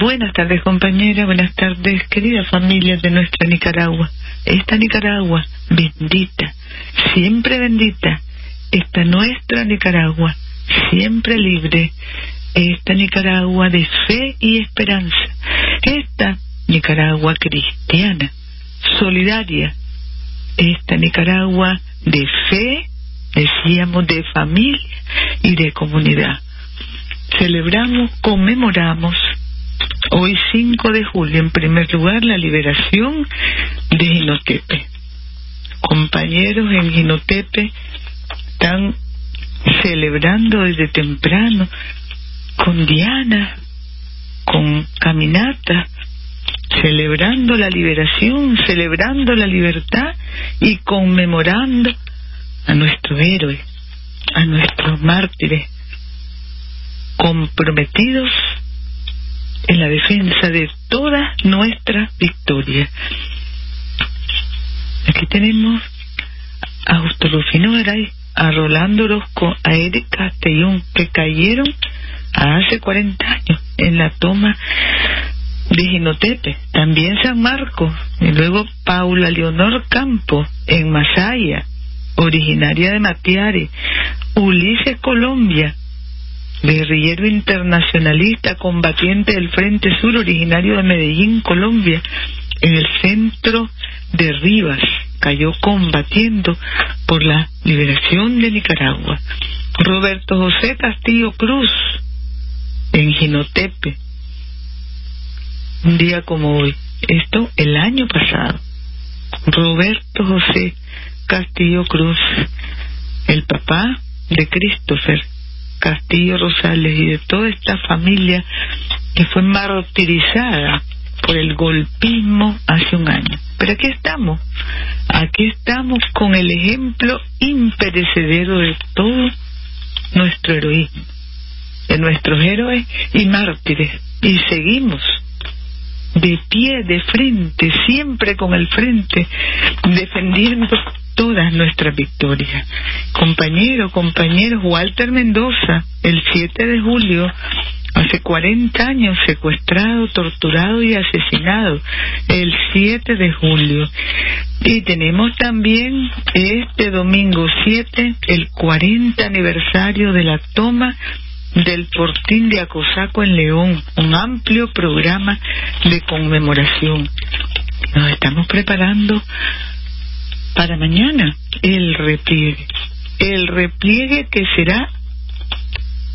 Buenas tardes compañera, buenas tardes querida familia de nuestra Nicaragua. Esta Nicaragua bendita, siempre bendita, esta nuestra Nicaragua, siempre libre, esta Nicaragua de fe y esperanza, esta Nicaragua cristiana, solidaria, esta Nicaragua de fe, decíamos, de familia y de comunidad. Celebramos, conmemoramos hoy 5 de julio, en primer lugar, la liberación de Ginotepe. Compañeros en Ginotepe están celebrando desde temprano con Diana, con caminata, celebrando la liberación, celebrando la libertad y conmemorando a nuestro héroe, a nuestros mártires, comprometidos en la defensa de toda nuestra victoria. Aquí tenemos a Justo Rufino Garay, a Rolando Orozco, a Eric Castellón, que cayeron hace 40 años en la toma de Ginotepe, también San Marcos, y luego Paula Leonor Campo en Masaya, originaria de Matiare, Ulises Colombia, guerrillero internacionalista, combatiente del Frente Sur, originario de Medellín, Colombia, en el centro de Rivas, cayó combatiendo por la liberación de Nicaragua. Roberto José Castillo Cruz, en Ginotepe, un día como hoy, esto el año pasado. Roberto José Castillo Cruz, el papá de Christopher Castillo Rosales y de toda esta familia que fue martirizada por el golpismo hace un año. Pero aquí estamos, aquí estamos con el ejemplo imperecedero de todo nuestro heroísmo, de nuestros héroes y mártires, y seguimos de pie, de frente, siempre con el frente, defendiendo todas nuestras victorias. Compañero, compañeros, Walter Mendoza, el 7 de julio, hace 40 años, secuestrado, torturado y asesinado, el 7 de julio. Y tenemos también este domingo 7, el 40 aniversario de la toma del Fortín de Acosaco en León, un amplio programa de conmemoración. Nos estamos preparando para mañana el repliegue. El repliegue que será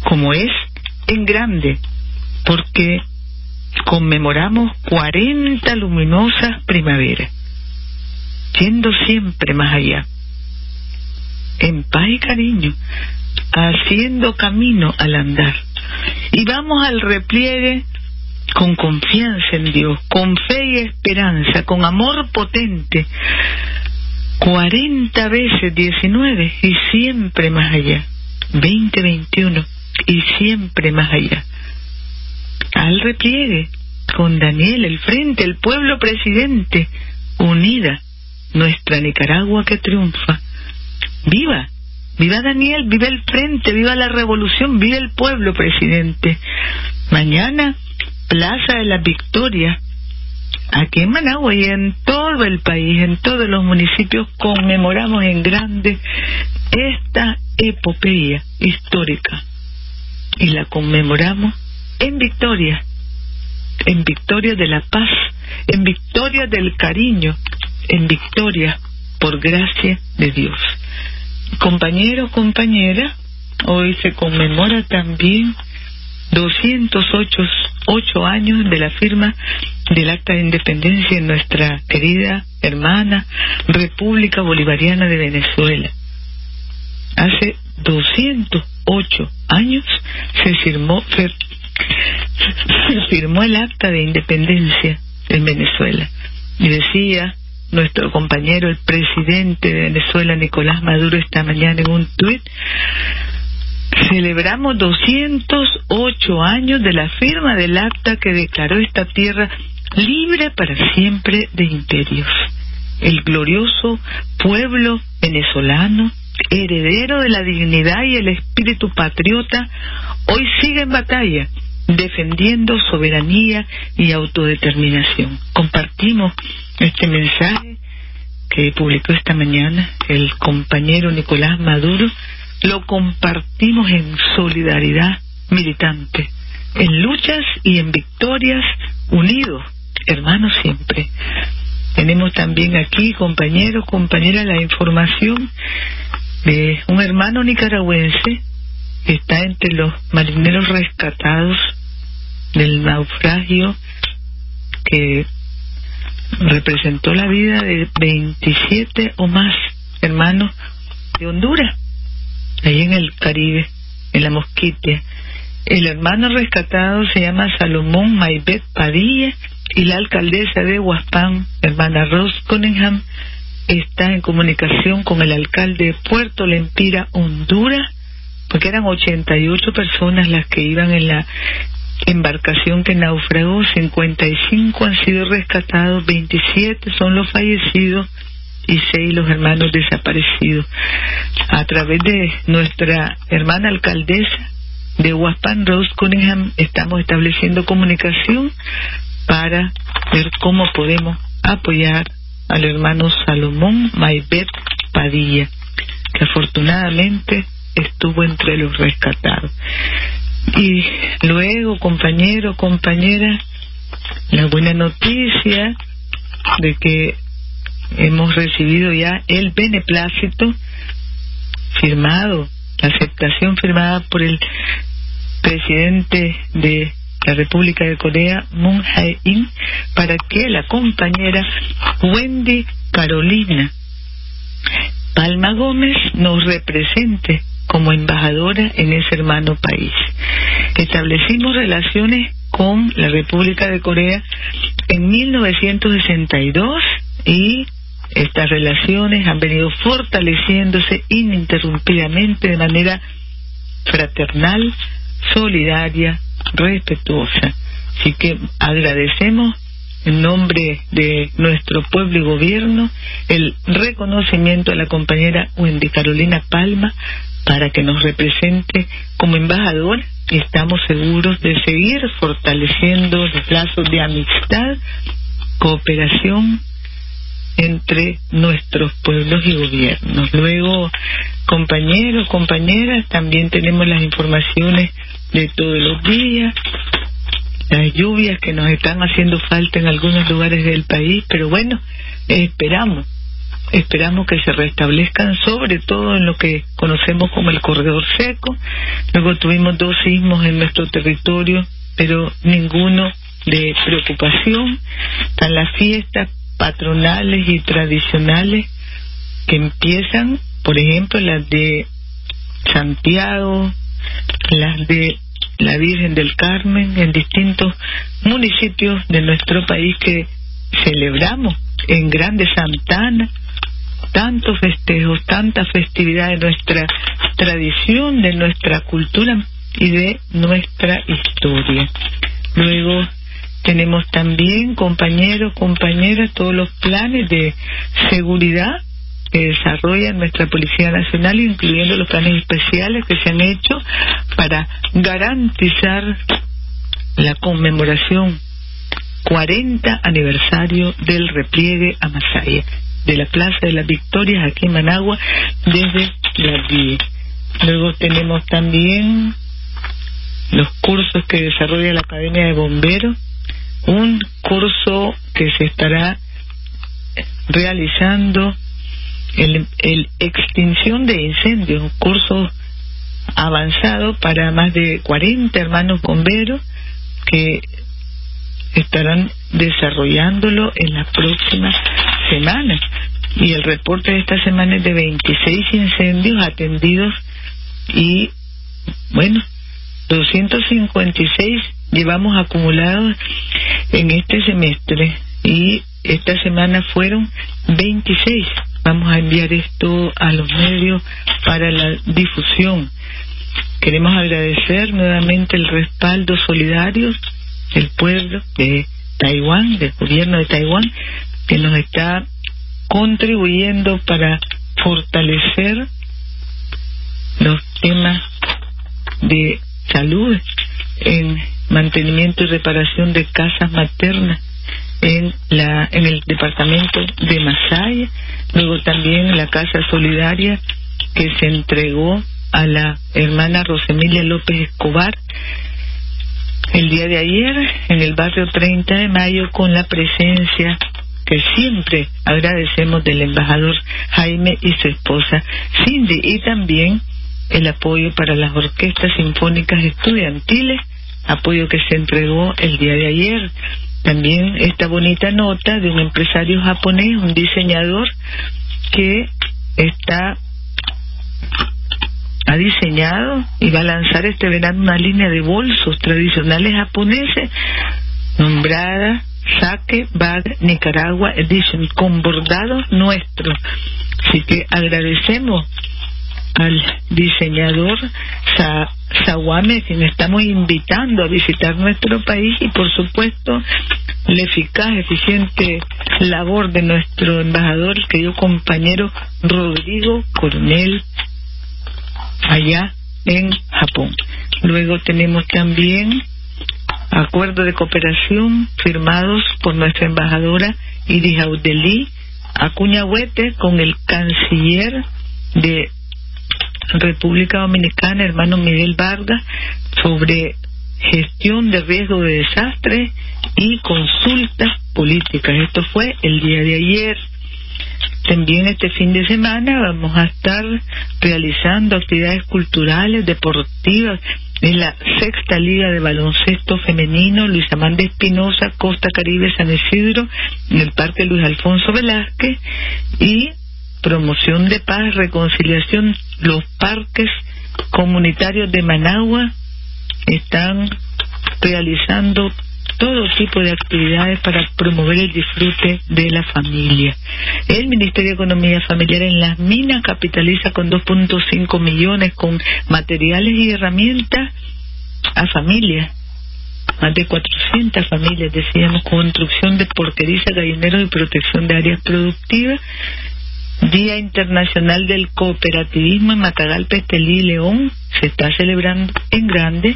como es en grande, porque conmemoramos 40 luminosas primaveras, yendo siempre más allá, en paz y cariño, haciendo camino al andar. Y vamos al repliegue con confianza en Dios, con fe y esperanza, con amor potente. 40 veces 19 y siempre más allá. 20, 21 y siempre más allá. Al repliegue, con Daniel, el frente, el pueblo presidente, unida, nuestra Nicaragua que triunfa. ¡Viva! Viva Daniel, viva el frente, viva la revolución, viva el pueblo, presidente. Mañana, Plaza de la Victoria, aquí en Managua y en todo el país, en todos los municipios, conmemoramos en grande esta epopeya histórica y la conmemoramos en victoria, en victoria de la paz, en victoria del cariño, en victoria por gracia de Dios. Compañeros, compañeras, hoy se conmemora también 208 ocho años de la firma del Acta de Independencia en nuestra querida hermana República Bolivariana de Venezuela. Hace 208 años se firmó, se firmó el Acta de Independencia en Venezuela. Y decía nuestro compañero, el presidente de Venezuela, Nicolás Maduro, esta mañana en un tuit, celebramos 208 años de la firma del acta que declaró esta tierra libre para siempre de imperios. El glorioso pueblo venezolano, heredero de la dignidad y el espíritu patriota, hoy sigue en batalla defendiendo soberanía y autodeterminación. Compartimos este mensaje que publicó esta mañana el compañero Nicolás Maduro, lo compartimos en solidaridad militante, en luchas y en victorias unidos, hermanos siempre. Tenemos también aquí, compañeros, compañeras, la información de un hermano nicaragüense que está entre los marineros rescatados del naufragio que representó la vida de 27 o más hermanos de Honduras, ahí en el Caribe, en la Mosquitia. El hermano rescatado se llama Salomón Maibet Padilla y la alcaldesa de Huaspán, hermana Rose Cunningham, está en comunicación con el alcalde de Puerto Lempira, Honduras, porque eran 88 personas las que iban en la embarcación que naufragó, 55 han sido rescatados, 27 son los fallecidos y 6 los hermanos desaparecidos. A través de nuestra hermana alcaldesa de Huaspan, Rose Cunningham, estamos estableciendo comunicación para ver cómo podemos apoyar al hermano Salomón Maibet Padilla, que afortunadamente estuvo entre los rescatados. Y luego, compañero, compañera, la buena noticia de que hemos recibido ya el beneplácito firmado, la aceptación firmada por el presidente de la República de Corea, Moon Jae-in, para que la compañera Wendy Carolina Palma Gómez nos represente como embajadora en ese hermano país. Establecimos relaciones con la República de Corea en 1962 y estas relaciones han venido fortaleciéndose ininterrumpidamente de manera fraternal, solidaria, respetuosa. Así que agradecemos en nombre de nuestro pueblo y gobierno el reconocimiento a la compañera Wendy Carolina Palma para que nos represente como embajador y estamos seguros de seguir fortaleciendo los lazos de amistad, cooperación entre nuestros pueblos y gobiernos. Luego, compañeros, compañeras, también tenemos las informaciones de todos los días, las lluvias que nos están haciendo falta en algunos lugares del país, pero bueno, esperamos esperamos que se restablezcan, sobre todo en lo que conocemos como el corredor seco. Luego tuvimos dos sismos en nuestro territorio, pero ninguno de preocupación. Están las fiestas patronales y tradicionales que empiezan, por ejemplo, las de Santiago, las de la Virgen del Carmen, en distintos municipios de nuestro país que celebramos en Grande Santana, tantos festejos, tanta festividad de nuestra tradición, de nuestra cultura y de nuestra historia. Luego tenemos también, compañeros, compañeras, todos los planes de seguridad que desarrolla nuestra Policía Nacional, incluyendo los planes especiales que se han hecho para garantizar la conmemoración 40 aniversario del repliegue a Masaya de la Plaza de las Victorias aquí en Managua desde las 10. Luego tenemos también los cursos que desarrolla la Academia de Bomberos, un curso que se estará realizando el, el extinción de incendios, un curso avanzado para más de 40 hermanos bomberos que estarán desarrollándolo en las próximas semanas. Y el reporte de esta semana es de 26 incendios atendidos y, bueno, 256 llevamos acumulados en este semestre y esta semana fueron 26. Vamos a enviar esto a los medios para la difusión. Queremos agradecer nuevamente el respaldo solidario del pueblo de Taiwán, del gobierno de Taiwán, que nos está contribuyendo para fortalecer los temas de salud en mantenimiento y reparación de casas maternas en la en el departamento de Masaya, luego también la casa solidaria que se entregó a la hermana Rosemilia López Escobar el día de ayer en el barrio 30 de mayo con la presencia que siempre agradecemos del embajador Jaime y su esposa Cindy y también el apoyo para las orquestas sinfónicas estudiantiles, apoyo que se entregó el día de ayer. También esta bonita nota de un empresario japonés, un diseñador que está ha diseñado y va a lanzar este verano una línea de bolsos tradicionales japoneses nombrada Sake Bag Nicaragua Edition con bordados nuestros. Así que agradecemos al diseñador Sa Sawame, quien estamos invitando a visitar nuestro país y por supuesto la eficaz, eficiente labor de nuestro embajador, el querido compañero Rodrigo Coronel allá en Japón. Luego tenemos también acuerdos de cooperación firmados por nuestra embajadora Iris Audeli Acuñahuete con el canciller de República Dominicana, hermano Miguel Vargas, sobre gestión de riesgo de desastre y consultas políticas. Esto fue el día de ayer. También este fin de semana vamos a estar realizando actividades culturales, deportivas en la sexta liga de baloncesto femenino Luis Amanda Espinosa, Costa Caribe San Isidro, en el Parque Luis Alfonso Velázquez y promoción de paz, reconciliación, los parques comunitarios de Managua están realizando todo tipo de actividades para promover el disfrute de la familia. El Ministerio de Economía Familiar en las minas capitaliza con 2.5 millones con materiales y herramientas a familias. Más de 400 familias, decíamos, construcción de porquería, gallineros y protección de áreas productivas. Día Internacional del Cooperativismo en Matagalpa, Estelí y León se está celebrando en grande.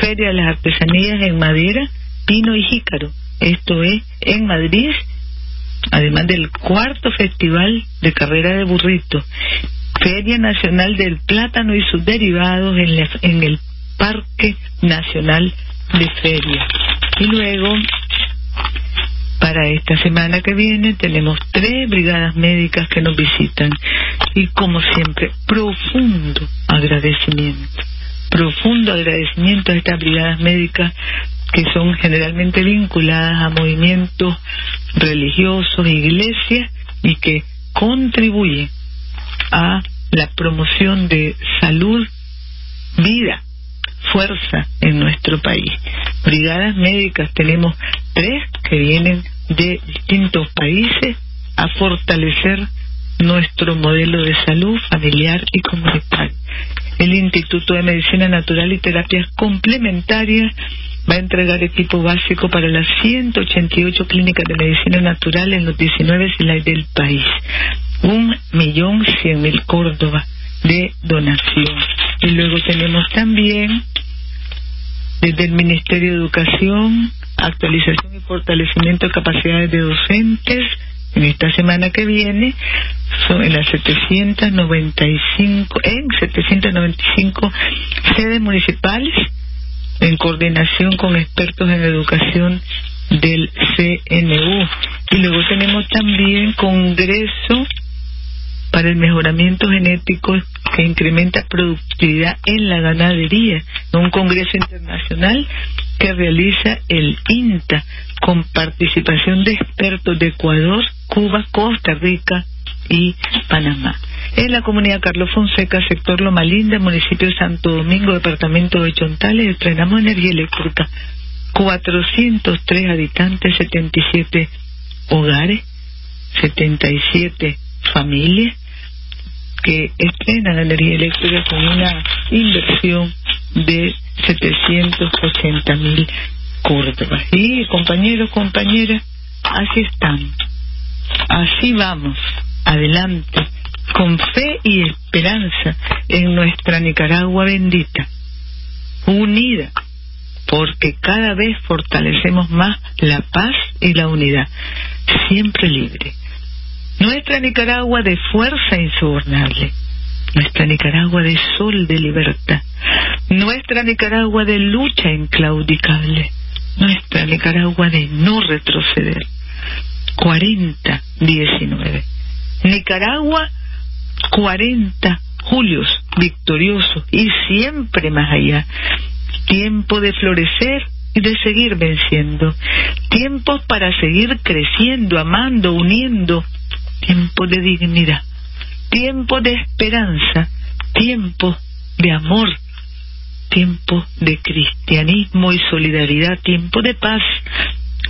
Feria de las Artesanías en Madera Pino y Jícaro. Esto es en Madrid, además del cuarto festival de carrera de burrito. Feria Nacional del Plátano y sus derivados en, en el Parque Nacional de Feria. Y luego, para esta semana que viene, tenemos tres brigadas médicas que nos visitan. Y como siempre, profundo agradecimiento. Profundo agradecimiento a estas brigadas médicas que son generalmente vinculadas a movimientos religiosos, iglesias, y que contribuyen a la promoción de salud, vida, fuerza en nuestro país. Brigadas médicas tenemos tres que vienen de distintos países a fortalecer nuestro modelo de salud familiar y comunitario. El Instituto de Medicina Natural y Terapias Complementarias va a entregar equipo básico para las 188 clínicas de medicina natural en los 19 ciudades del país. Un millón cien mil Córdoba de donación. Y luego tenemos también desde el Ministerio de Educación, actualización y fortalecimiento de capacidades de docentes. En esta semana que viene, son en las 795, en 795 sedes municipales en coordinación con expertos en educación del CNU. Y luego tenemos también Congreso para el Mejoramiento Genético que incrementa productividad en la ganadería, un congreso internacional que realiza el INTA con participación de expertos de Ecuador, Cuba, Costa Rica y Panamá. En la comunidad Carlos Fonseca, sector Loma Linda, municipio de Santo Domingo, departamento de Chontales, estrenamos energía eléctrica. 403 habitantes, 77 hogares, 77 familias que estrenan energía eléctrica con una inversión de 780 mil córdobas. Y compañeros, compañeras, así estamos. Así vamos, adelante con fe y esperanza en nuestra Nicaragua bendita, unida, porque cada vez fortalecemos más la paz y la unidad, siempre libre. Nuestra Nicaragua de fuerza insobornable, nuestra Nicaragua de sol de libertad, nuestra Nicaragua de lucha inclaudicable, nuestra Nicaragua de no retroceder. 40-19. Nicaragua, 40 julios victoriosos y siempre más allá. Tiempo de florecer y de seguir venciendo. Tiempo para seguir creciendo, amando, uniendo. Tiempo de dignidad. Tiempo de esperanza. Tiempo de amor. Tiempo de cristianismo y solidaridad. Tiempo de paz.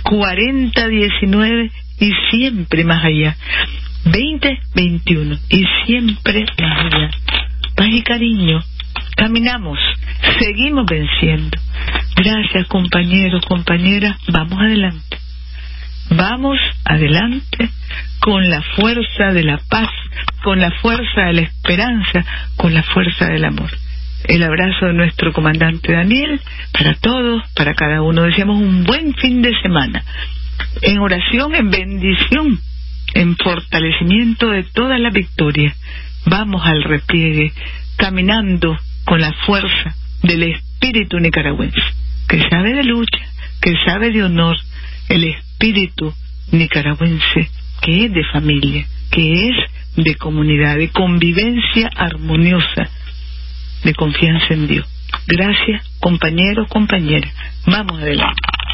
40-19 y siempre más allá. 2021 y siempre más allá. Paz y cariño. Caminamos, seguimos venciendo. Gracias compañeros, compañeras. Vamos adelante. Vamos adelante con la fuerza de la paz, con la fuerza de la esperanza, con la fuerza del amor. El abrazo de nuestro comandante Daniel para todos, para cada uno. Deseamos un buen fin de semana. En oración, en bendición en fortalecimiento de toda la victoria. Vamos al repliegue, caminando con la fuerza del espíritu nicaragüense, que sabe de lucha, que sabe de honor, el espíritu nicaragüense que es de familia, que es de comunidad, de convivencia armoniosa, de confianza en Dios. Gracias, compañeros, compañeras. Vamos adelante.